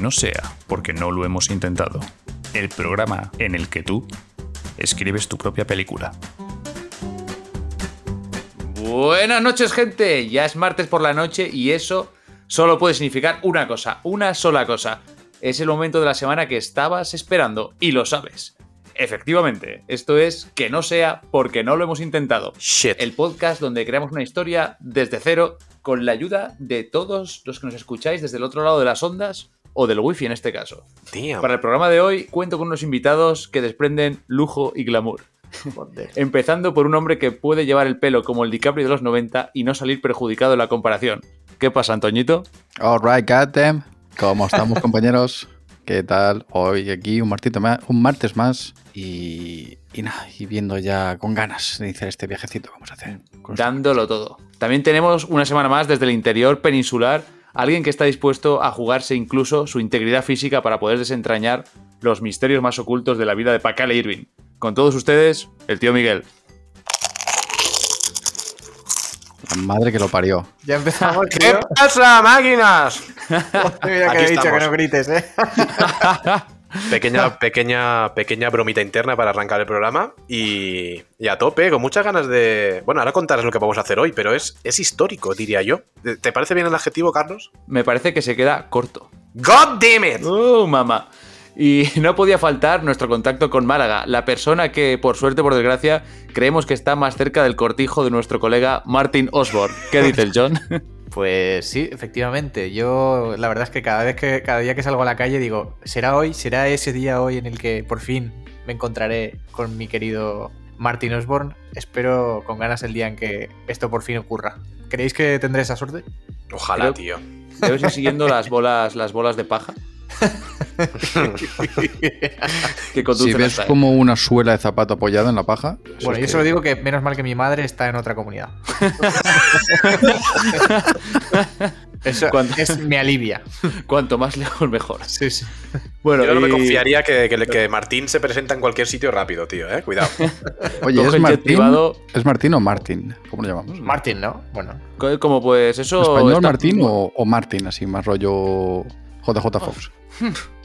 Que no sea porque no lo hemos intentado. El programa en el que tú escribes tu propia película. Buenas noches, gente. Ya es martes por la noche y eso solo puede significar una cosa, una sola cosa. Es el momento de la semana que estabas esperando y lo sabes. Efectivamente, esto es Que no sea porque no lo hemos intentado. Shit. El podcast donde creamos una historia desde cero con la ayuda de todos los que nos escucháis desde el otro lado de las ondas o del wifi en este caso. Para el programa de hoy cuento con unos invitados que desprenden lujo y glamour. Empezando por un hombre que puede llevar el pelo como el DiCaprio de los 90 y no salir perjudicado en la comparación. ¿Qué pasa, Antoñito? Alright, goddamn. ¿Cómo estamos, compañeros? ¿Qué tal? Hoy aquí un, martito más, un martes más y, y nada, y viendo ya con ganas de iniciar este viajecito que vamos a hacer. Dándolo todo. También tenemos una semana más desde el interior peninsular alguien que está dispuesto a jugarse incluso su integridad física para poder desentrañar los misterios más ocultos de la vida de Pacale Irving. Con todos ustedes, el tío Miguel. La madre que lo parió. Ya empezamos, ¿Qué tío. pasa, máquinas? Mira que Aquí he dicho que no grites, ¿eh? Pequeña, pequeña, pequeña bromita interna para arrancar el programa y, y a tope, con muchas ganas de... Bueno, ahora contarás lo que vamos a hacer hoy, pero es, es histórico, diría yo. ¿Te- ¿Te parece bien el adjetivo, Carlos? Me parece que se queda corto. ¡God damn it! ¡Uh, mamá! Y no podía faltar nuestro contacto con Málaga, la persona que, por suerte o por desgracia, creemos que está más cerca del cortijo de nuestro colega Martin Osborne. ¿Qué dices, John? Pues sí, efectivamente. Yo la verdad es que cada vez que cada día que salgo a la calle digo, ¿será hoy? ¿Será ese día hoy en el que por fin me encontraré con mi querido Martin Osborne? Espero con ganas el día en que esto por fin ocurra. ¿Creéis que tendré esa suerte? Ojalá, Creo- tío. Debes ir siguiendo las bolas, las bolas de paja que Si ves como una suela de zapato apoyada en la paja. bueno, yo que- solo digo que menos mal que mi madre está en otra comunidad. Eso es, me alivia. Cuanto más lejos, mejor. Sí, sí. Bueno, Yo no me confiaría que, que- que Martín se presenta en cualquier sitio rápido, tío, eh. Cuidado. Oye, ¿es Martín? privado. ¿Es Martín o Martín? ¿Cómo lo llamamos? Martin, ¿no? Bueno. Como pues eso. ¿Español está- Martín o, o Martín? Así, más rollo JJ Fox.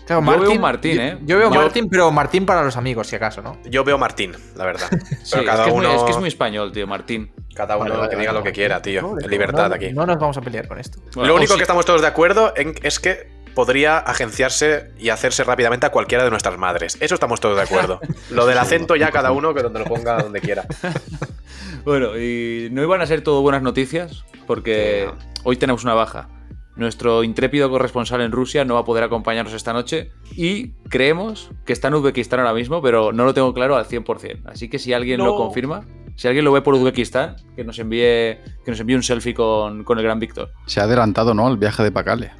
Claro, Yo veo un Martín, ¿eh? Yo, yo veo Yo- Martín, pero Martín para los amigos, si acaso, ¿no? Yo veo Martín, la verdad. Sí, es, que es, muy, es que es muy español, tío, Martín. cada uno Vale, vale, que diga vale, lo que vale. quiera, tío. No, En libertad no, aquí. No nos vamos a pelear con esto. Bueno, Lo único sí. que estamos todos de acuerdo en- es que podría agenciarse y hacerse rápidamente a cualquiera de nuestras madres. Eso estamos todos de acuerdo. Lo del acento ya cada uno que donde lo ponga donde quiera. Bueno, y no iban a ser todo buenas noticias, porque Sí, hoy tenemos una baja. Nuestro intrépido corresponsal en Rusia no va a poder acompañarnos esta noche y creemos que está en Uzbekistán ahora mismo, pero no lo tengo claro al 100%. Así que si alguien lo confirma, si alguien lo ve por Uzbekistán, que nos envíe, que nos envíe un selfie con, con el gran Víctor. Se ha adelantado, ¿no? El viaje de Pacale.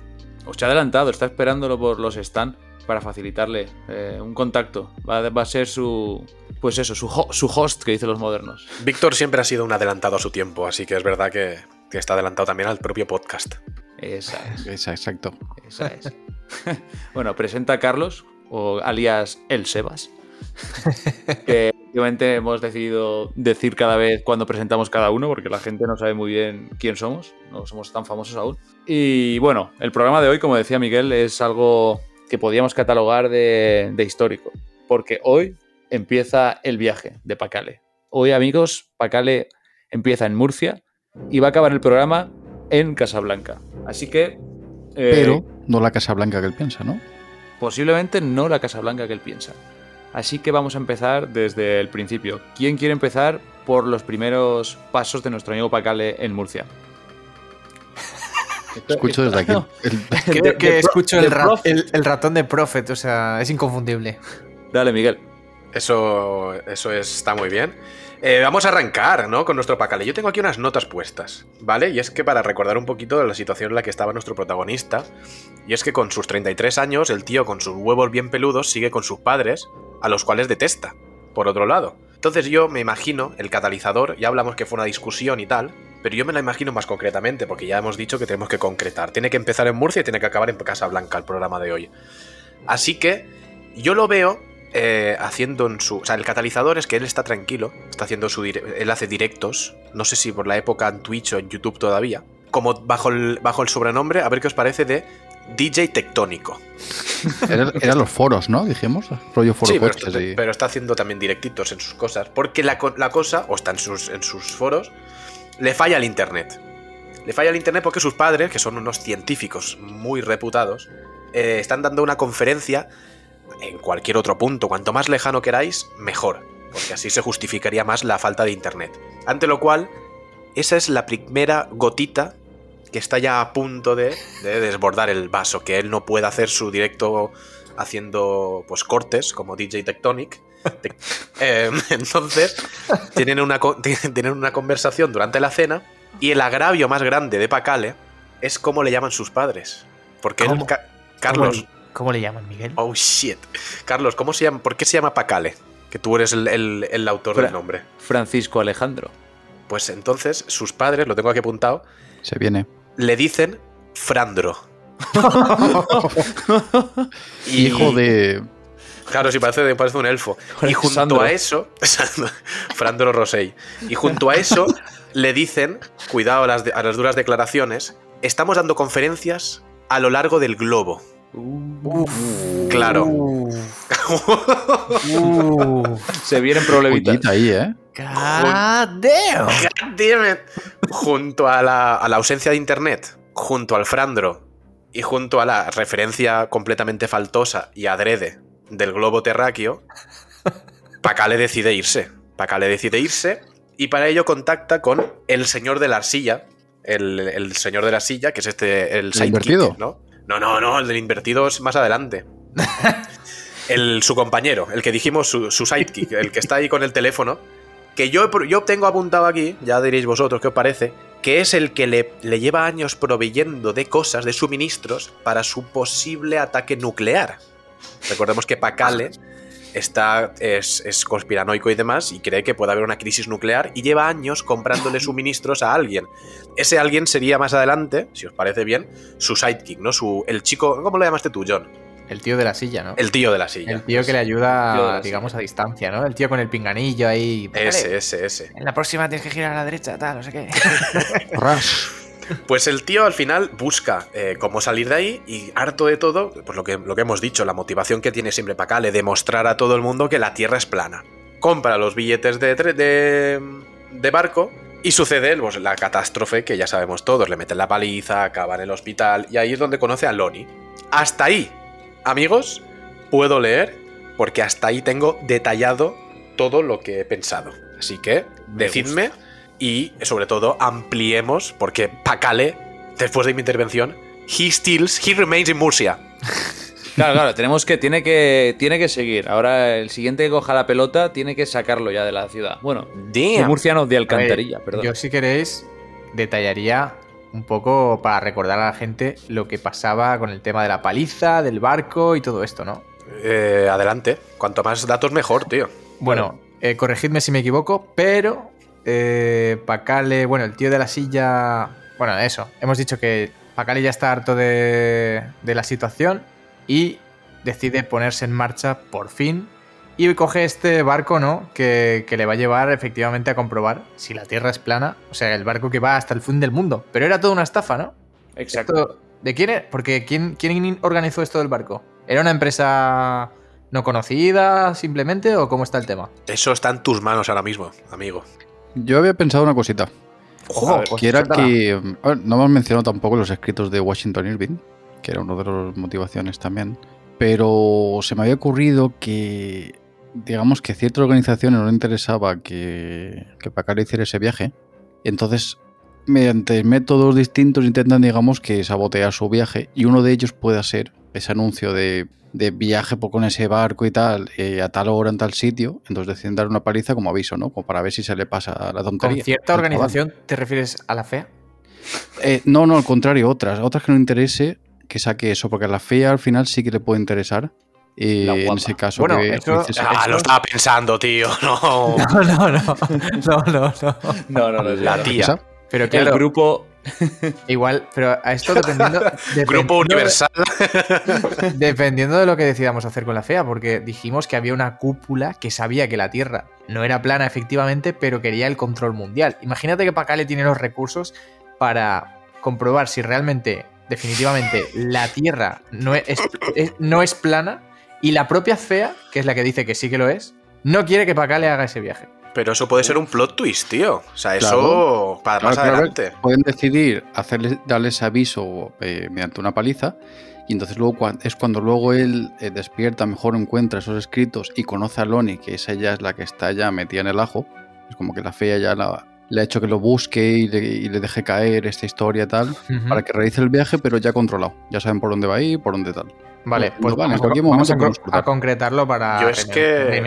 Os ha adelantado, está esperándolo por los stand para facilitarle eh, un contacto. Va, va a ser su, pues eso, su, ho- su host, que dicen los modernos. Víctor siempre ha sido un adelantado a su tiempo, así que es verdad que, que está adelantado también al propio podcast. Esa es. Esa- Exacto. Esa es. bueno, presenta a Carlos, o alias El Sebas. que últimamente hemos decidido decir cada vez cuando presentamos cada uno, porque la gente no sabe muy bien quién somos, no somos tan famosos aún. Y bueno, el programa de hoy, como decía Miguel, es algo que podíamos catalogar de, de histórico, porque hoy empieza el viaje de Pacale. Hoy, amigos, Pacale empieza en Murcia y va a acabar el programa en Casablanca. Así que... eh, Pero no la Casa Blanca que él piensa, ¿no? Posiblemente no la Casa Blanca que él piensa. Así que vamos a empezar desde el principio. ¿Quién quiere empezar por los primeros pasos de nuestro amigo Pacale en Murcia? Escucho desde aquí. No. el- que escucho ra- el ratón de Prophet, o sea, es inconfundible. Dale, Miguel. Eso, eso está muy bien. Eh, vamos a arrancar, ¿no? Con nuestro pacale. Yo tengo aquí unas notas puestas, ¿vale? Y es que para recordar un poquito de la situación en la que estaba nuestro protagonista, y es que con sus 33 años, el tío con sus huevos bien peludos sigue con sus padres, a los cuales detesta, por otro lado. Entonces yo me imagino el catalizador, ya hablamos que fue una discusión y tal, pero yo me la imagino más concretamente, porque ya hemos dicho que tenemos que concretar. Tiene que empezar en Murcia y tiene que acabar en Casablanca el programa de hoy. Así que yo lo veo eh, haciendo en su. O sea, el catalizador es que él está tranquilo, está haciendo su. Él hace directos, no sé si por la época en Twitch o en YouTube todavía, como bajo el, bajo el sobrenombre, a ver qué os parece de DJ Tectónico. Era- Eran los foros, ¿no? Dijimos. Rollo foro Sí, pero está, y- pero está haciendo también directitos en sus cosas. Porque la, la cosa, o está en sus, en sus foros, le falla el internet. Le falla el internet porque sus padres, que son unos científicos muy reputados, eh, están dando una conferencia en cualquier otro punto. Cuanto más lejano queráis, mejor. Porque así se justificaría más la falta de internet. Ante lo cual, esa es la primera gotita que está ya a punto de, de desbordar el vaso. Que él no puede hacer su directo haciendo pues cortes como DJ Tectonic. Te- eh, entonces, tienen una, tienen una conversación durante la cena y el agravio más grande de Pacale es cómo le llaman sus padres. Porque él, Carlos, ¿Cómo, le- llaman, Miguel? oh shit. Carlos, ¿cómo se llama? ¿Por qué se llama Pacale? Que tú eres el, el- el autor Fra- del nombre. Francisco Alejandro. Pues entonces sus padres, lo tengo aquí apuntado, Se viene. le dicen Frandro. Y- Hijo de. Claro, sí, parece, parece un elfo. Y junto Sandro. a eso, Frandro Rosell. Y junto a eso le dicen, cuidado a las, de- a las duras declaraciones, estamos dando conferencias a lo largo del globo. Claro. Se vienen problemitas. Ahí, ¿eh? God damn. God damn it. Junto a la, a la ausencia de internet, junto al Frandro y junto a la referencia completamente faltosa y adrede del globo terráqueo, Pacale decide irse. Pacale decide irse y para ello contacta con el señor de la arcilla. El, el señor de la silla, que es este, el sidekick, invertido? ¿no? No, no, no, el del invertido es más adelante. El, su compañero, el que dijimos, su, su sidekick, el que está ahí con el teléfono, que yo, yo tengo apuntado aquí, ya diréis vosotros qué os parece, que es el que le, le lleva años proveyendo de cosas, de suministros, para su posible ataque nuclear. Recordemos que Pacale está, es, es conspiranoico y demás y cree que puede haber una crisis nuclear y lleva años comprándole suministros a alguien. Ese alguien sería más adelante, si os parece bien, su sidekick, ¿no? Su, el chico, ¿cómo lo llamaste tú, John? El tío de la silla, ¿no? El tío de la silla. El tío que le ayuda, digamos, a distancia, ¿no? El tío con el pinganillo ahí. Ese, ese, ese. En la próxima tienes que girar a la derecha, tal, no sé qué. Pues el tío al final busca eh, cómo salir de ahí y harto de todo, pues lo que, lo que hemos dicho, la motivación que tiene siempre Pacale, demostrar a todo el mundo que la Tierra es plana. Compra los billetes de, de, de barco y sucede pues, la catástrofe que ya sabemos todos, le meten la paliza, acaba en el hospital y ahí es donde conoce a Loni. Hasta ahí, amigos, puedo leer porque hasta ahí tengo detallado todo lo que he pensado. Así que decidme y sobre todo ampliemos porque Pacale, después de mi intervención, he steals, he remains in Murcia. Claro, claro, tenemos que, tiene que, tiene que seguir. Ahora el siguiente que coja la pelota tiene que sacarlo ya de la ciudad. Bueno, de. Murcia no, de ver, Alcantarilla, perdón. Yo, si queréis, detallaría un poco para recordar a la gente lo que pasaba con el tema de la paliza, del barco y todo esto, ¿no? Eh, adelante, cuanto más datos mejor, tío. Bueno, eh, corregidme si me equivoco, pero eh, Pacale, bueno, el tío de la silla. Bueno, eso. Hemos dicho que Pacale ya está harto de, de la situación y decide ponerse en marcha por fin. Y coge este barco, ¿no? Que, que le va a llevar efectivamente a comprobar si la Tierra es plana. O sea, el barco que va hasta el fin del mundo. Pero era toda una estafa, ¿no? Exacto. Esto- ¿De quién es? Porque ¿quién, ¿quién organizó esto del barco? ¿Era una empresa no conocida simplemente o cómo está el tema? Eso está en tus manos ahora mismo, amigo. Yo había pensado una cosita. Ojo, pues que era que. a ver, no hemos mencionado tampoco los escritos de Washington Irving, que era uno de las motivaciones también. Pero se me había ocurrido que. Digamos que a ciertas organizaciones no le interesaba que, que Pacara hiciera ese viaje. Entonces, mediante métodos distintos, intentan, digamos, que sabotear su viaje. Y uno de ellos pueda ser ese anuncio de, de viaje por- con ese barco y tal, eh, a tal hora en tal sitio. Entonces deciden dar una paliza como aviso, ¿no? Como para ver si se le pasa la tontería. ¿Con cierta organización te refieres a la FEA? Eh, no, no, al contrario, otras. Otras que no interese que saque eso, porque a la fea al final sí que le puede interesar. Eh, La en ese caso, Bueno, que eso- dices, Ah, eso- lo estaba pensando, tío. No. No, no, no. No, no, no. No, no, no. La tía. Pero El claro, grupo. Igual, pero a esto dependiendo. Grupo Universal. Dependiendo de lo que decidamos hacer con la FEA, porque dijimos que había una cúpula que sabía que la Tierra no era plana efectivamente, pero quería el control mundial. Imagínate que Pacale tiene los recursos para comprobar si realmente definitivamente la Tierra no es, es- no es plana y la propia Fea, que es la que dice que sí que lo es, no quiere que Pacale haga ese viaje. Pero eso puede ser un plot twist, tío. O sea, eso Claro. para más claro, adelante. Pueden decidir hacerles, darles aviso eh, mediante una paliza. Y entonces luego es cuando luego él eh, despierta, mejor encuentra esos escritos y conoce a Loni, que es ella es la que está ya metida en el ajo. Es como que la fea ya la- le ha hecho que lo busque y le, y le deje caer esta historia y tal, para que realice el viaje, pero ya controlado. Ya saben por dónde va a ir, por dónde tal. Vale, No, pues vale, en vamos, cualquier vamos momento a, a concretarlo para Yo es que-.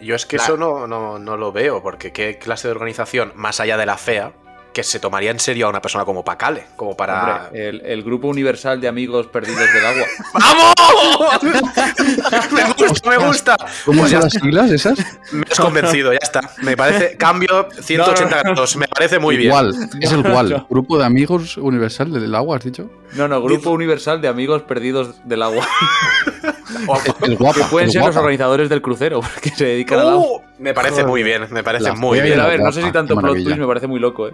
Sí, Yo es que eso no, no, no lo veo, porque qué clase de organización, más allá de la fea, que se tomaría en serio a una persona como Pacale, como para... Hombre, el, el grupo universal de amigos perdidos del agua. ¡Vamos! me gusta, me gusta. ¿Cómo Pues son las siglas esas? Me has convencido, ya está. Me parece, cambio 180 grados, me parece muy bien. Igual, es el igual. No. Grupo de amigos universal del agua, has dicho. No, no, grupo universal de amigos perdidos del agua. O- El guapa. Que pueden el ser los organizadores del crucero, porque se dedican al agua. ¡Uh! me parece muy bien, me parece La muy bien. Pero a la ver, no sé si tanto plot twist me parece muy loco, ¿eh?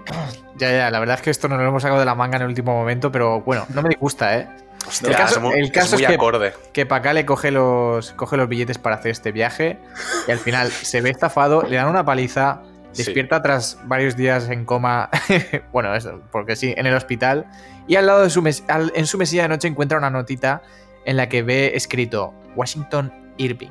Ya, ya, la verdad es que esto nos lo hemos sacado de la manga en el último momento, pero bueno, no me disgusta, ¿eh? Hostia, el caso- es muy, el caso es muy es que- acorde. Que Pacale coge los, coge los billetes para hacer este viaje y al final se ve estafado, le dan una paliza, Sí. despierta tras varios días en coma, bueno, eso, porque sí, en el hospital, y al lado de su mes- al- en su mesilla de noche encuentra una notita en la que ve escrito Washington Irving.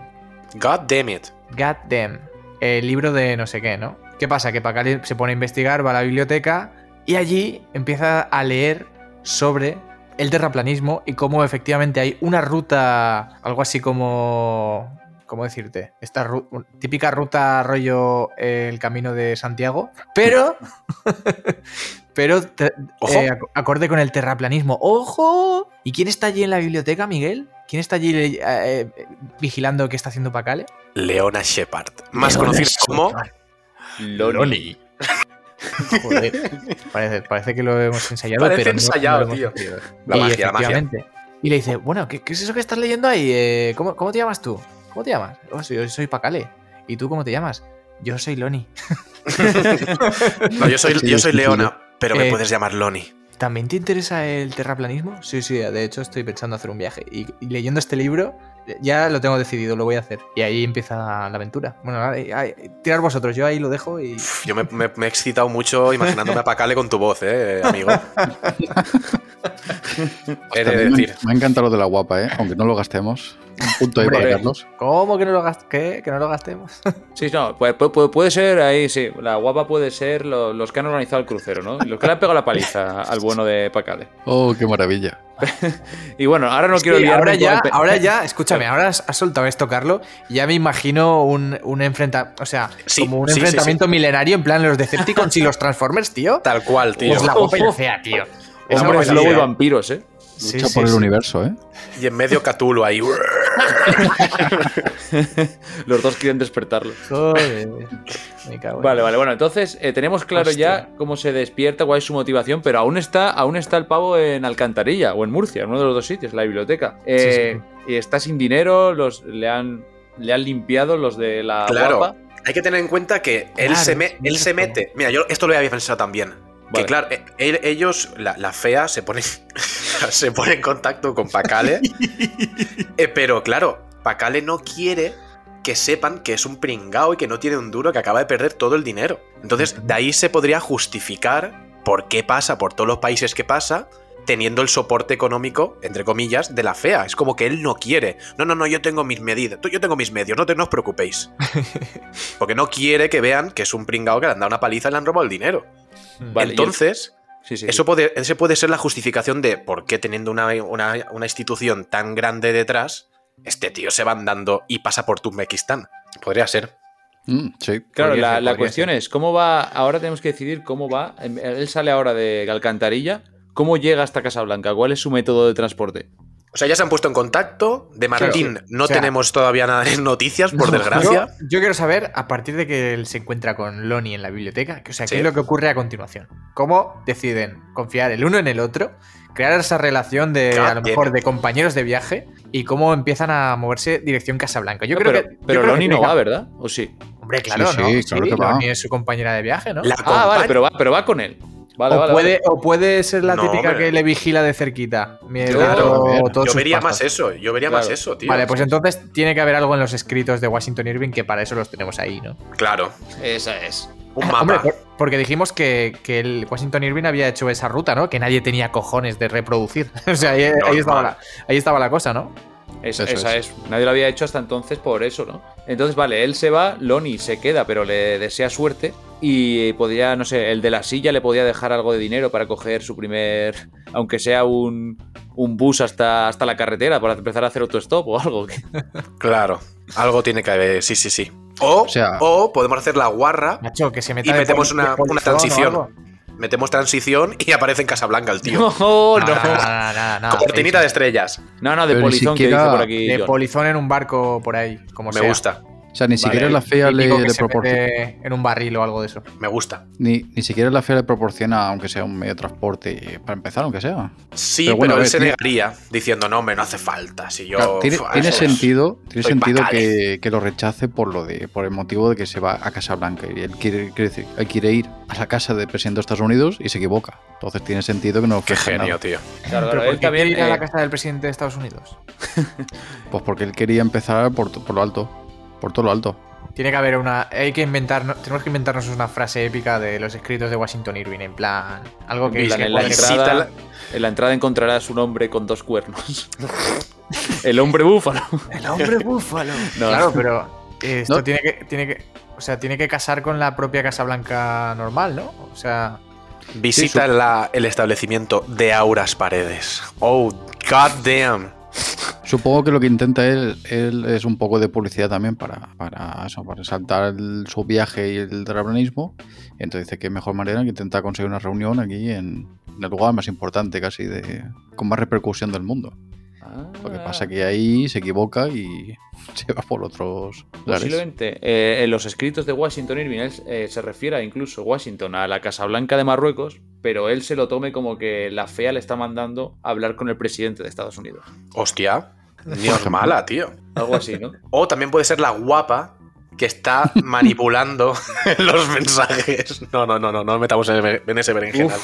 God damn it. God damn. El libro de no sé qué, ¿no? ¿Qué pasa? Que Pacale se pone a investigar, va a la biblioteca y allí empieza a leer sobre el terraplanismo y cómo efectivamente hay una ruta, algo así como... ¿Cómo decirte? Esta ru- típica ruta rollo eh, el camino de Santiago, pero... pero eh, ac- acorde con el terraplanismo. ¡Ojo! ¿Y quién está allí en la biblioteca, Miguel? ¿Quién está allí eh, vigilando qué está haciendo Pacale? Leona Shepard, más conocida como Loni. Joder, parece, parece que lo hemos ensayado, Parece pero no- ensayado, no lo hemos tío. conseguido. La y magia, la magia. Y le dice, bueno, ¿qué, qué es eso que estás leyendo ahí? ¿cómo, cómo te llamas tú? ¿Cómo te llamas? Oh, soy, yo soy Pacale. ¿Y tú cómo te llamas? Yo soy Loni. No, yo soy, yo soy. Leona, pero me Eh, puedes llamar Loni. ¿También te interesa el terraplanismo? Sí, sí, de hecho estoy pensando hacer un viaje. Y, y leyendo este libro, ya lo tengo decidido, lo voy a hacer. Y ahí empieza la aventura. Bueno, ahí- ahí- tirar vosotros, yo ahí lo dejo y... Uf, Yo me, me- me he excitado mucho imaginándome a Pacale con tu voz, eh, amigo. He de También me, decir. me ha encantado lo de la guapa, ¿eh? aunque no lo gastemos. Un punto ahí para Carlos. ¿Cómo que no lo, gast- qué? ¿Que no lo gastemos? Sí, no, puede, puede- puede ser ahí, sí. La guapa puede ser lo- los que han organizado el crucero, ¿no? Los que le han pegado la paliza al bueno de Pacale. Oh, qué maravilla. Y bueno, ahora no quiero Sí, liarme ahora ya, el ahora ya, escúchame, ahora has, has soltado esto, Carlos. y Ya me imagino un, un enfrentamiento, o sea, Sí, como un sí, sí, enfrentamiento milenario en plan los Decepticons y los Transformers, tío. Tal cual, tío. Pues la fea, tío. Hombre, es parece- lobo y vampiros, ¿eh? Lucha sí, por el sí. universo, ¿eh? Y en medio Catulo ahí. Los dos quieren despertarlo. Joder, me cago en- Vale, vale, bueno, entonces eh, tenemos claro Hostia. ya cómo se despierta, cuál es su motivación, pero aún está, aún está el pavo en Alcantarilla o en Murcia, en uno de los dos sitios, la biblioteca. Eh, Y está sin dinero, los, le, han, le han limpiado los de la Claro. guapa. Hay que tener en cuenta que él, Claro, se, me- él se mete. Mira, yo esto lo había pensado también. Vale. Que claro, eh, él- ellos, la, la fea, se pone, se pone en contacto con Pacale. eh, pero claro, Pacale no quiere que sepan que es un pringao y que no tiene un duro, que acaba de perder todo el dinero. Entonces, de ahí se podría justificar por qué pasa por todos los países que pasa, teniendo el soporte económico, entre comillas, de la fea. Es como que él no quiere. No, no, no, yo tengo mis medidas, yo tengo mis medios, no, te, no os preocupéis. Porque no quiere que vean que es un pringao que le han dado una paliza y le han robado el dinero. Vale, el- Entonces, Sí, sí, eso sí. puede, ese puede ser la justificación de por qué teniendo una, una- una institución tan grande detrás, este tío se va andando y pasa por Turkmenistán. Podría ser. Mm, sí. Claro, Podría la, ser, la podría cuestión es, ¿cómo va? Ahora tenemos que decidir cómo va. Em, Él sale ahora de Alcantarilla. ¿Cómo llega hasta Casablanca? ¿Cuál es su método de transporte? O sea, ya se han puesto en contacto. De Martín no O sea, tenemos todavía nada de noticias, por No, desgracia. Yo, yo quiero saber, a partir de que él se encuentra con Lonnie en la biblioteca, que, o sea, Sí. qué es lo que ocurre a continuación. ¿Cómo deciden confiar el uno en el otro? Crear esa relación de, a lo mejor, de compañeros de viaje y cómo empiezan a moverse dirección Casablanca. Yo No, creo pero que. yo pero creo que Loni no va, ¿verdad? ¿O sí? Hombre, claro, Sí, ¿no? sí, claro que va. Lonnie es su compañera de viaje, ¿no? La Ah, vale, pero va, pero va con él. Vale, o, vale, puede, vale. o puede ser la No, típica hombre. que le vigila de cerquita. Claro, Yo vería más eso, yo vería Claro. más eso, tío. Vale, pues entonces tiene que haber algo en los escritos de Washington Irving que para eso los tenemos ahí, ¿no? Claro, Esa es. un mapa. Hombre, porque dijimos que, que el Washington Irving había hecho esa ruta, ¿no? Que nadie tenía cojones de reproducir. o sea, ahí, ahí estaba la, ahí estaba la cosa, ¿no? Es- esa es. Nadie lo había hecho hasta entonces por eso, ¿no? Entonces, vale, él se va, Lonnie se queda, pero le desea suerte. Y podría, no sé, el de la silla le podía dejar algo de dinero para coger su primer. Aunque sea un, un bus hasta, hasta la carretera para empezar a hacer autostop o algo. Claro, algo tiene que haber, sí, sí, sí. O, O sea- o podemos hacer la guarra, Macho, que se meta Y metemos una- una o transición. Metemos transición y aparece en Casablanca el tío. No, No, no. no, no, no, no, no, Cortinita de estrellas. No, no, de polizón que dice por aquí. De John. polizón en un barco por ahí, como Me sea. gusta, sea, ni siquiera la fea le, le proporciona. en un barril o algo de eso. me gusta. Ni, ni siquiera la fea le proporciona, aunque sea un medio de transporte, para empezar, aunque sea. Sí, Pero bueno, él ver, se tiene- negaría diciendo, no, hombre, no hace falta. Si yo. Claro, tiene Fua, tiene sentido, tiene sentido que, que lo rechace por lo de por el motivo de que se va a Casablanca y él quiere, quiere decir, él quiere ir a la casa del presidente de Estados Unidos y se equivoca. Entonces tiene sentido que no Qué genio, nada. tío. Claro, Pero claro, ¿por él qué también. ir a eh, la casa del presidente de Estados Unidos? Pues porque él quería empezar por, por lo alto, por todo lo alto. Tiene que haber una. Hay que inventar. Tenemos que inventarnos una frase épica de los escritos de Washington Irving. En plan. Algo que. Plan, en la entrada, la- en la entrada encontrarás un hombre con dos cuernos. el hombre búfalo. El hombre búfalo. No. Claro, pero. eh, esto No. tiene que. Tiene que. O sea, tiene que casar con la propia Casa Blanca normal, ¿no? O sea. Visita Sí, la- el establecimiento de Auras Paredes. Oh, god damn. Supongo que lo que intenta él, él es un poco de publicidad también para, para eso, para resaltar el- su viaje y el terraplanismo. Y entonces dice que mejor manera que intentar conseguir una reunión aquí en, en el lugar más importante casi de con más repercusión del mundo. Lo que pasa que ahí se equivoca y se va por otros lares. Posiblemente eh, en los escritos de Washington Irving eh, se refiere incluso Washington a la Casa Blanca de Marruecos, pero él se lo tome como que la fea le está mandando a hablar con el presidente de Estados Unidos. Hostia. Ni os mala, tío. Algo así, ¿no? O también puede ser la guapa que está manipulando los mensajes. No, no, no, no, no metamos en, ese berenjenal.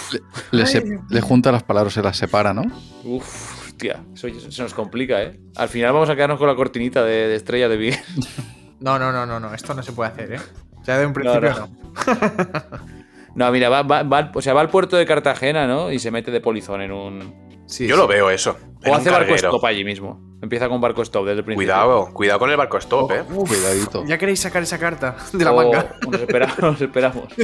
Le, le se- le junta las palabras, se las separa, ¿no? Uf, hostia, eso se nos complica, ¿eh? Al final vamos a quedarnos con la cortinita de, de estrella de Miguel. No, no, no, no, no. Esto no se puede hacer, ¿eh? Ya de un principio no. no. No, mira, va, va- o sea, va al puerto de Cartagena, ¿no? Y se mete de polizón en un... Sí, Yo sí. lo veo eso. O hace barco stop allí mismo. Empieza con barco stop desde el principio. Cuidado, cuidado con el barco stop, eh. Uf, Cuidadito. Ya queréis sacar esa carta de la O- manga. Nos esperamos, nos esperamos.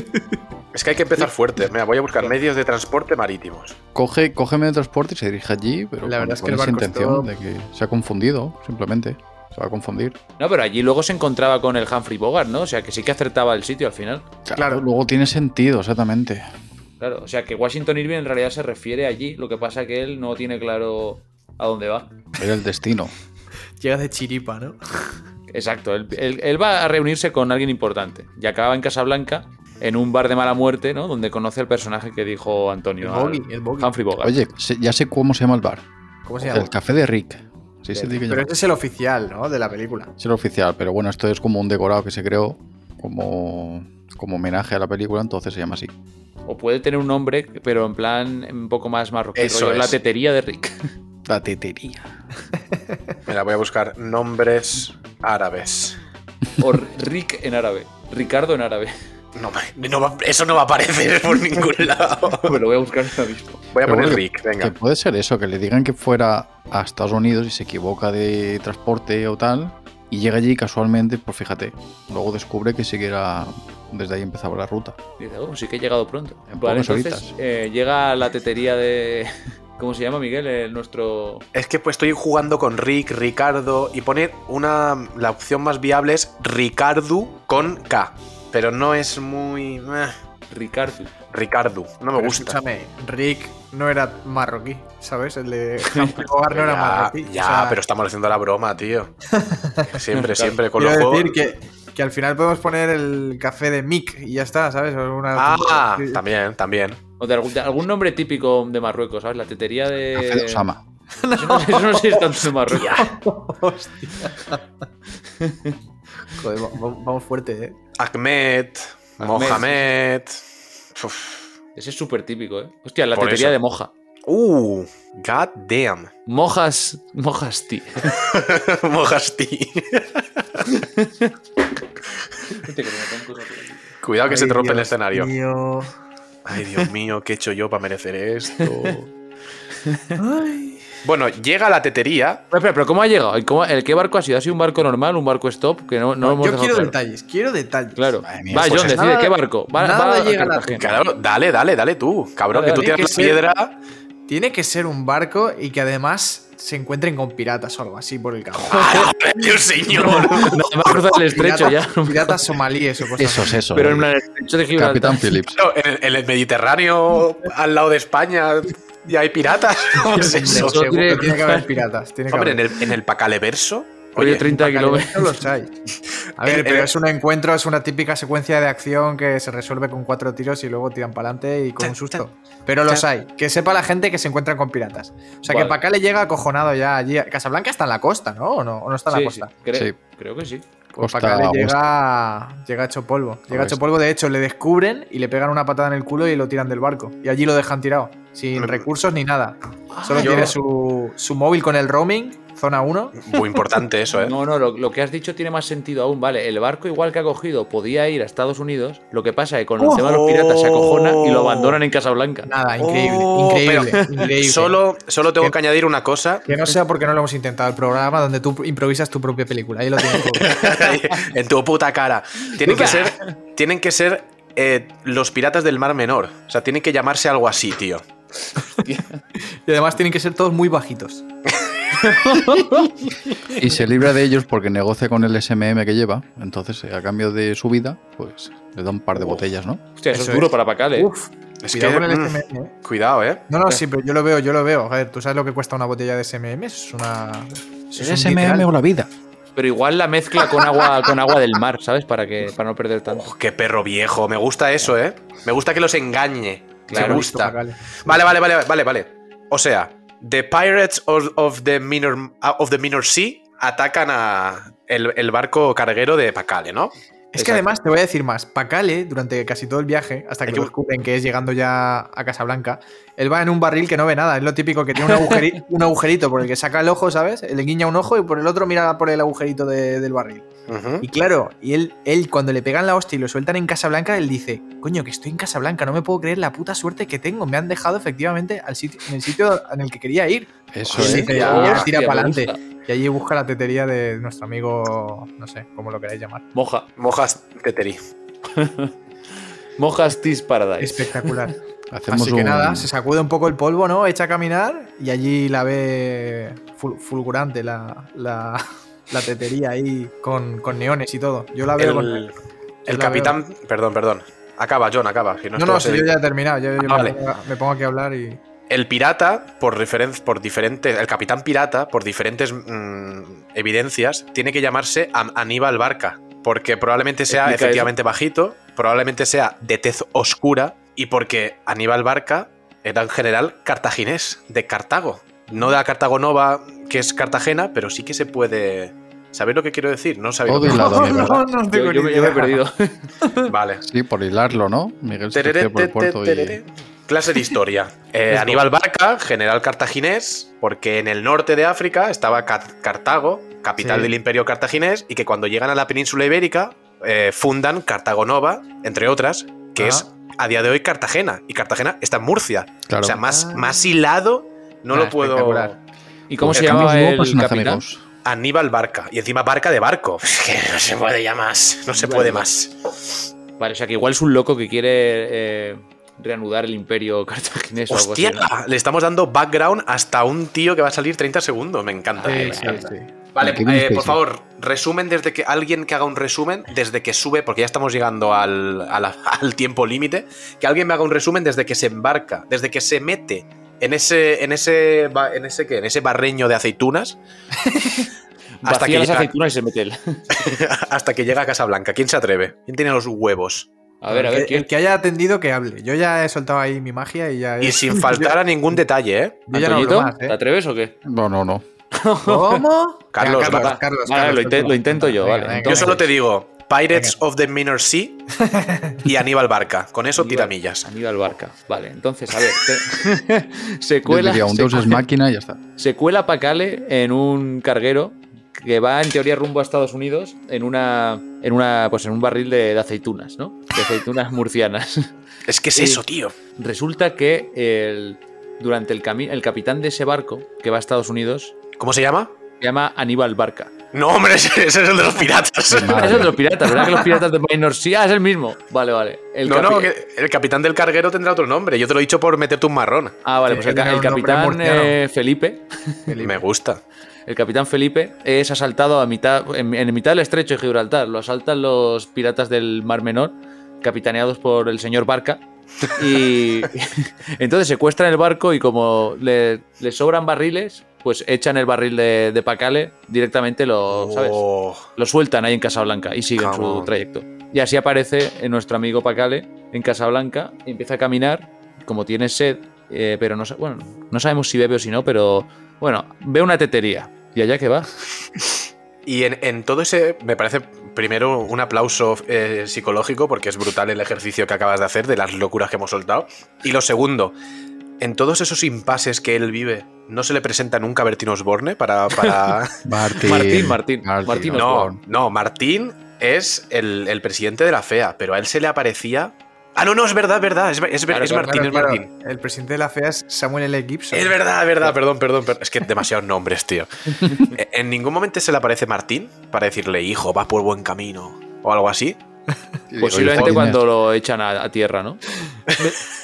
Es que hay que empezar fuerte. Mira, voy a buscar medios de transporte marítimos. Coge, coge medio de transporte y se dirige allí, pero La con, verdad es que con el esa barco intención stop- de que se ha confundido, simplemente. Se va a confundir. No, pero allí luego se encontraba con el Humphrey Bogart, ¿no? O sea, que sí que acertaba el sitio al final. Claro. Luego tiene sentido, exactamente. Claro, o sea, que Washington Irving en realidad se refiere allí. Lo que pasa que él no tiene claro a dónde va. Era el destino. Llega de chiripa, ¿no? Exacto, él, él- él va a reunirse con alguien importante. Y acaba en Casablanca, en un bar de mala muerte, ¿no? Donde conoce al personaje que dijo Antonio. El al- Bogey, el Bogey. Humphrey Bogart. Oye, ya sé cómo se llama el bar. ¿Cómo se llama? El café de Rick. Sí, Pero llamar. este es el oficial, ¿no? De la película. Es el oficial, pero bueno, esto es como un decorado que se creó como, como homenaje a la película, entonces se llama así. O puede tener un nombre, pero en plan un poco más marroquí. Eso rollo, La es. tetería de Rick. La tetería. Mira, voy a buscar nombres árabes. O Rick en árabe. Ricardo en árabe. No, no va- eso no va a aparecer por ningún lado. Me lo voy a buscar ahora mismo. Voy a Pero poner Rick, Que venga. puede ser eso, que le digan que fuera a Estados Unidos y se equivoca de transporte o tal, y llega allí casualmente, pues fíjate, luego descubre que sí que era, desde ahí empezaba la ruta. Dice, oh, sí que he llegado pronto. En Vale, entonces eh, llega a la tetería de. ¿Cómo se llama, Miguel? El nuestro. Es que pues estoy jugando con Rick, Ricardo y pone una. La opción más viable es Ricardo con K. Pero no es muy. eh, Ricardo. Ricardo, no me Pero gusta. Escúchame, Rick no era marroquí, ¿sabes? El de Bogart no era ya, marroquí. ya, o sea, pero estamos haciendo la broma, tío. Siempre, siempre con los Quiero juegos. decir que, que al final podemos poner el café de Mick y ya está, ¿sabes? O una- Ah, Sí. también, también. O de algún, de algún nombre típico de Marruecos, ¿sabes? La tetería de. Café de Osama. Eso no, eso no sé si es tanto de Marruecos. Joder, va- va- vamos fuerte, ¿eh? Ahmed, Ahmed. Mohamed. Uf, Ese es súper típico, ¿eh? Hostia, la Por tetería eso. de moja. Uh, god damn. Mojas, mojas, tío. Mojasti. Cuidado que se te rompe el escenario. Mío. Ay, Dios mío, ¿qué he hecho yo para merecer esto? Bueno, llega la tetería. Espera, espera, pero ¿cómo ha llegado? ¿Y cómo- ¿El qué barco ha sido? ¿Ha sido un barco normal, un barco stop? Que no, no hemos yo quiero claro. detalles, quiero detalles. Claro. Mía, Va, pues John, decide nada- qué barco. Va, nada va a llega a la- Cartagena. Claro, dale, dale, dale tú. Cabrón, Dale, que tú tiras la ser- piedra. Tiene que ser un barco y que además se encuentren con piratas o algo así por el camino. Dios señor. Nada más cruzar el estrecho ya. Piratas, piratas somalíes o cosas Eso así. es eso. Pero en el estrecho de Gibraltar. Capitán Phillips. No, en, el, en el Mediterráneo, al lado de España, ya hay piratas. ¿Cómo es eso? Eso tiene- que tiene que haber piratas. Tiene que Hombre, en haber. el, en el Pacaleverso. Oye, Oye, 30 Para kilómetros. los hay. A ver, El- pero el- es un encuentro, es una típica secuencia de acción que se resuelve con cuatro tiros y luego tiran para adelante y con un susto. Pero los hay. Que sepa la gente que se encuentran con piratas. O sea, Vale. que para acá le llega acojonado ya allí. Casablanca está en la costa, ¿no? ¿O no, ¿O no está en Sí, la sí, costa? creo, Sí. creo que sí. Pues para acá le llega, llega hecho polvo. Llega hecho polvo, de hecho, le descubren y le pegan una patada en el culo y lo tiran del barco. Y allí lo dejan tirado. Sin recursos ni nada. Solo yo- tiene su, su móvil con el roaming, zona 1. Muy importante eso, ¿eh? No, no, lo, lo que has dicho tiene más sentido aún. Vale, el barco igual que ha cogido podía ir a Estados Unidos. Lo que pasa es que con el tema de los piratas se acojona y lo abandonan en Casablanca. Nada, increíble, Oh, increíble, pero increíble. Solo, solo tengo Que- que añadir una cosa. Que no sea porque no lo hemos intentado el programa donde tú improvisas tu propia película. Ahí lo tienes en tu puta cara. Tienen que ser, tienen que ser eh, los piratas del Mar Menor. O sea, tienen que llamarse algo así, tío. Y además tienen que ser todos muy bajitos. Y se libra de ellos porque negocia con el SMM que lleva. Entonces, eh, a cambio de su vida, pues le da un par de botellas, ¿no? Hostia, eso, Eso es duro es. para Pacale. Uf, Es cuidado que, con el mm, SMM. ¿eh? Cuidado, ¿eh? No, no, sí, pero yo lo veo, yo lo veo. A ver, ¿tú sabes lo que cuesta una botella de SMM? Es una. es ¿El un SMM o la vida? Pero igual la mezcla con agua, con agua del mar, ¿sabes? Para que para no perder tanto. Oh, qué perro viejo. Me gusta eso, ¿eh? Me gusta que los engañe. Claro, Me gusta. Vale. Vale, vale, vale, vale. O sea, The Pirates of, of the, Minor, uh, of the Minor Sea atacan a el, el barco carguero de Pacale, ¿no? Es que además te voy a decir más. Pacale, durante casi todo el viaje, hasta que que- descubren que es llegando ya a Casablanca, él va en un barril que no ve nada. Es lo típico que tiene un, agujeri- un agujerito por el que saca el ojo, ¿sabes? Le guiña un ojo y por el otro mira por el agujerito de- del barril. Y claro, y él, él cuando le pegan la hostia y lo sueltan en Casablanca, él dice, coño, que estoy en Casablanca, no me puedo creer la puta suerte que tengo. Me han dejado efectivamente al sitio, en el sitio en el que quería ir. Eso es. que ya- ya tira para adelante. Y allí busca la tetería de nuestro amigo, no sé, cómo lo queráis llamar. Moja. Mojas Teteri. Mojas Tis Paradise. Espectacular. Hacemos Así que un- nada, se sacude un poco el polvo, ¿no? Echa a caminar y allí la ve ful- fulgurante la, la, la tetería ahí con, con neones y todo. Yo la veo con. El, yo el la capitán. Perdón, perdón. Acaba, John, acaba. No, no, a si yo ya he terminado. Yo, yo Ah, me, vale. pongo, me pongo aquí a hablar y. El pirata, por, referen- por diferentes. El capitán pirata, por diferentes mm, evidencias, tiene que llamarse Am- Aníbal Barca. Porque probablemente sea Explica efectivamente bajito, probablemente sea de tez oscura, y porque Aníbal Barca era un general cartaginés, de Cartago. No de la Cartago Nova, que es Cartagena, pero sí que se puede. ¿Sabéis lo que quiero decir? No sabéis. lo Todo que- hilado, mi no, no tengo Yo, yo yo me he perdido. Vale. Sí, por hilarlo, ¿no? Miguel Tereré, por el puerto y-. Clase de historia. Eh. Aníbal Barca, general cartaginés, porque en el norte de África estaba Car- Cartago, capital Sí. del imperio cartaginés, y que cuando llegan a la península ibérica eh, fundan Cartago Nova, entre otras, que Ah. es a día de hoy Cartagena. Y Cartagena está en Murcia. Claro. O sea, más, Ah. más hilado no Ah, lo puedo... espectacular. ¿Y cómo se llamaba luego, el personaje, capitán? amigos. Aníbal Barca. Y encima Barca de barco. Es que no se puede ya más. No se puede más. Vale, o sea que igual es un loco que quiere eh, reanudar el imperio cartaginés o algo así. Hostia, ¿no? le estamos dando background hasta un tío que va a salir 30 segundos. Me encanta. Sí, me sí, encanta. sí. Vale, eh, por favor, resumen desde que alguien que haga un resumen desde que sube, porque ya estamos llegando al tiempo límite, que alguien me haga un resumen desde que se embarca, desde que se mete en ese, en ese, en ese, ¿qué? En ese barreño de aceitunas hasta que, las llega, aceitunas y se mete él. hasta que llega a Casablanca. ¿Quién se atreve? ¿Quién tiene los huevos? A ver, a el, ver, que, ¿quién? el que haya atendido que hable. Yo ya he soltado ahí mi magia y ya. Y sin faltar a ningún detalle, ¿eh? Yo ya no más, ¿Te ¿eh? atreves o qué? No, ¿Cómo? Carlos, Venga, va. Carlos, Vale, Carlos, lo, intento yo, Venga, vale. venga, Yo solo te digo, Pirates of the Minor Sea y Aníbal Barca. Con eso Aníbal- tiramillas. Aníbal Barca. Vale, entonces, a ver. te- se Yo cuela. diría un se- Deus es máquina y ya está. Se cuela Pacale en un carguero que va en teoría rumbo a Estados Unidos en una en una pues en un barril de, de aceitunas, ¿no? De aceitunas murcianas. Es que es eso, tío. Resulta que el, durante el camino el capitán de ese barco que va a Estados Unidos ¿Cómo se llama? se llama Aníbal Barca. No, hombre, ese, ese es el de los piratas. Es el de los piratas, ¿verdad que los piratas de Minor Sea? Ah, es el mismo. Vale, vale. El no, no, que el capitán del carguero tendrá otro nombre. Yo te lo he dicho por meterte un marrón. Ah, vale, pues el, el capitán eh, Felipe Me gusta. El capitán Felipe es asaltado a mitad, en, en mitad del estrecho de Gibraltar. Lo asaltan los piratas del Mar Menor, capitaneados por el señor Barca. Y entonces secuestran el barco y como le, le sobran barriles, pues echan el barril de, de Pacale directamente, lo, ¿sabes? Oh, lo sueltan ahí en Casablanca y siguen Come su on. trayecto. Y así aparece eh, nuestro amigo Pacale en Casablanca, empieza a caminar, como tiene sed, eh, pero no, bueno, no sabemos si bebe o si no, pero bueno, ve una tetería y allá que va. Y en, en todo ese, me parece primero un aplauso eh, psicológico porque es brutal el ejercicio que acabas de hacer de las locuras que hemos soltado. Y lo segundo, en todos esos impases que él vive, ¿no se le presenta nunca Bertín Osborne para... para... Martín. Martín, Martín, Martín no, Osborne. no, Martín es el, el presidente de la FEA, pero a él se le aparecía... Ah, no, no, es verdad, es verdad, es, es- Claro, es claro, Martín, es Martín. claro. El presidente de la FEA es Samuel L. Gibson. Es verdad, es verdad, perdón, perdón, perdón. Es que demasiados nombres, tío. En ningún momento se le aparece Martín para decirle, hijo, vas por buen camino. O algo así. Posiblemente cuando lo echan a, a tierra, ¿no?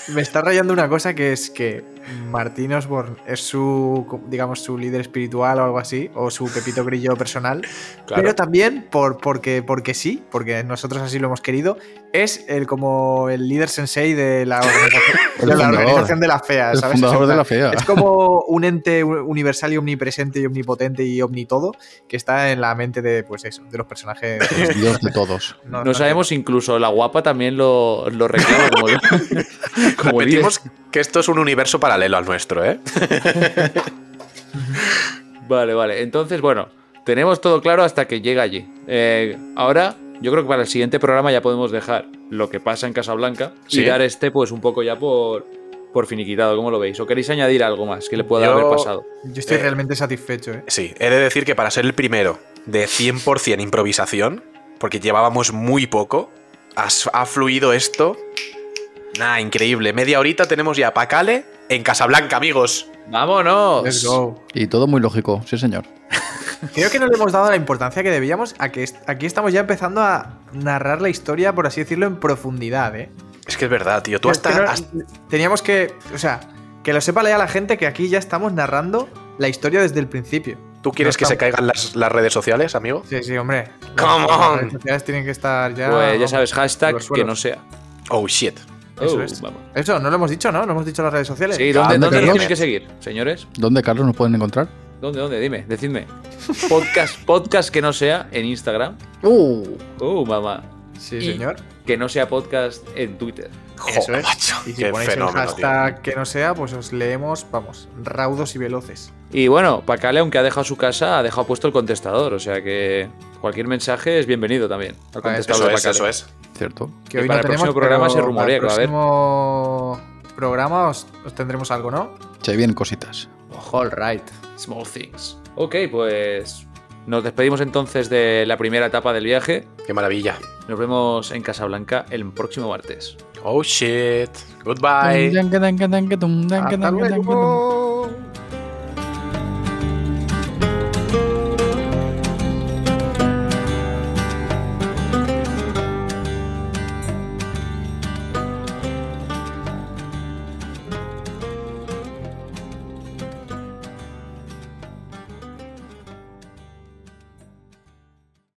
Me está rayando una cosa que es que Martín Osborne es su, digamos, su líder espiritual o algo así, o su pepito grillo personal, Claro. pero también por, porque, porque sí, porque nosotros así lo hemos querido, es el como el líder sensei de la organización, de, la, fundador. organización de la FEA, fundador Es de la FEA. Es como un ente universal y omnipresente y omnipotente y omnitodo que está en la mente de, pues eso, de los personajes. El Dios de todos. No sabemos, incluso la guapa también lo, lo reclama como, como. Repetimos que esto es un universo paralelo al nuestro, ¿eh? Vale, vale. Entonces, bueno, tenemos todo claro hasta que llega allí. Eh, ahora, yo creo que para el siguiente programa ya podemos dejar lo que pasa en Casablanca Sí. y dar este, pues, un poco ya por, por finiquitado. ¿Cómo lo veis? ¿O queréis añadir algo más que le pueda Yo- haber pasado? Yo estoy Eh, realmente satisfecho, ¿eh? Sí, he de decir que para ser el primero de 100% improvisación, porque llevábamos muy poco, has- ha fluido esto. Nah, increíble. Media horita tenemos ya Pacale en Casablanca, amigos. ¡Vámonos! Let's go. Y todo muy lógico, sí, señor. Creo que no le hemos dado la importancia que debíamos a que est- aquí estamos ya empezando a narrar la historia, por así decirlo, en profundidad, ¿eh? Es que es verdad, tío. Tú hasta... no- hasta- Teníamos que, o sea, que lo sepa ya la gente que aquí ya estamos narrando la historia desde el principio. ¿Tú quieres no que se caigan las, las redes sociales, amigo? Sí, sí, hombre. Come Las- on. Las redes sociales tienen que estar ya. Pues ya sabes, hashtag que no sea. Oh, shit. Eso Oh, es. vamos. Eso, no lo hemos dicho, ¿no? No hemos dicho las redes sociales. Sí, ¿dónde, ¿Dónde, dónde nos tienen que seguir, señores? ¿Dónde, Carlos, nos pueden encontrar? ¿Dónde, dónde? Dime, decidme. Podcast, podcast que no sea en Instagram. Uh, Uh, mamá. Sí, Y- señor. Que no sea podcast en Twitter. Eso Joder, es. macho, Y si qué ponéis fenómeno, el tío. hashtag que no sea, pues os leemos, vamos, raudos y veloces. Y bueno, Pacale, aunque ha dejado su casa, ha dejado puesto el contestador. O sea que cualquier mensaje es bienvenido también. Al contestador Eso de es, eso es. Cierto. Que Y hoy para no el próximo tenemos, programa pero se rumorea para que va a haber. próximo programa os, os tendremos algo, ¿no? Se vienen cositas. All right. Small things. Ok, pues nos despedimos entonces de la primera etapa del viaje. Qué maravilla. Nos vemos en Casablanca el próximo martes. Oh, shit. Goodbye. Hasta luego.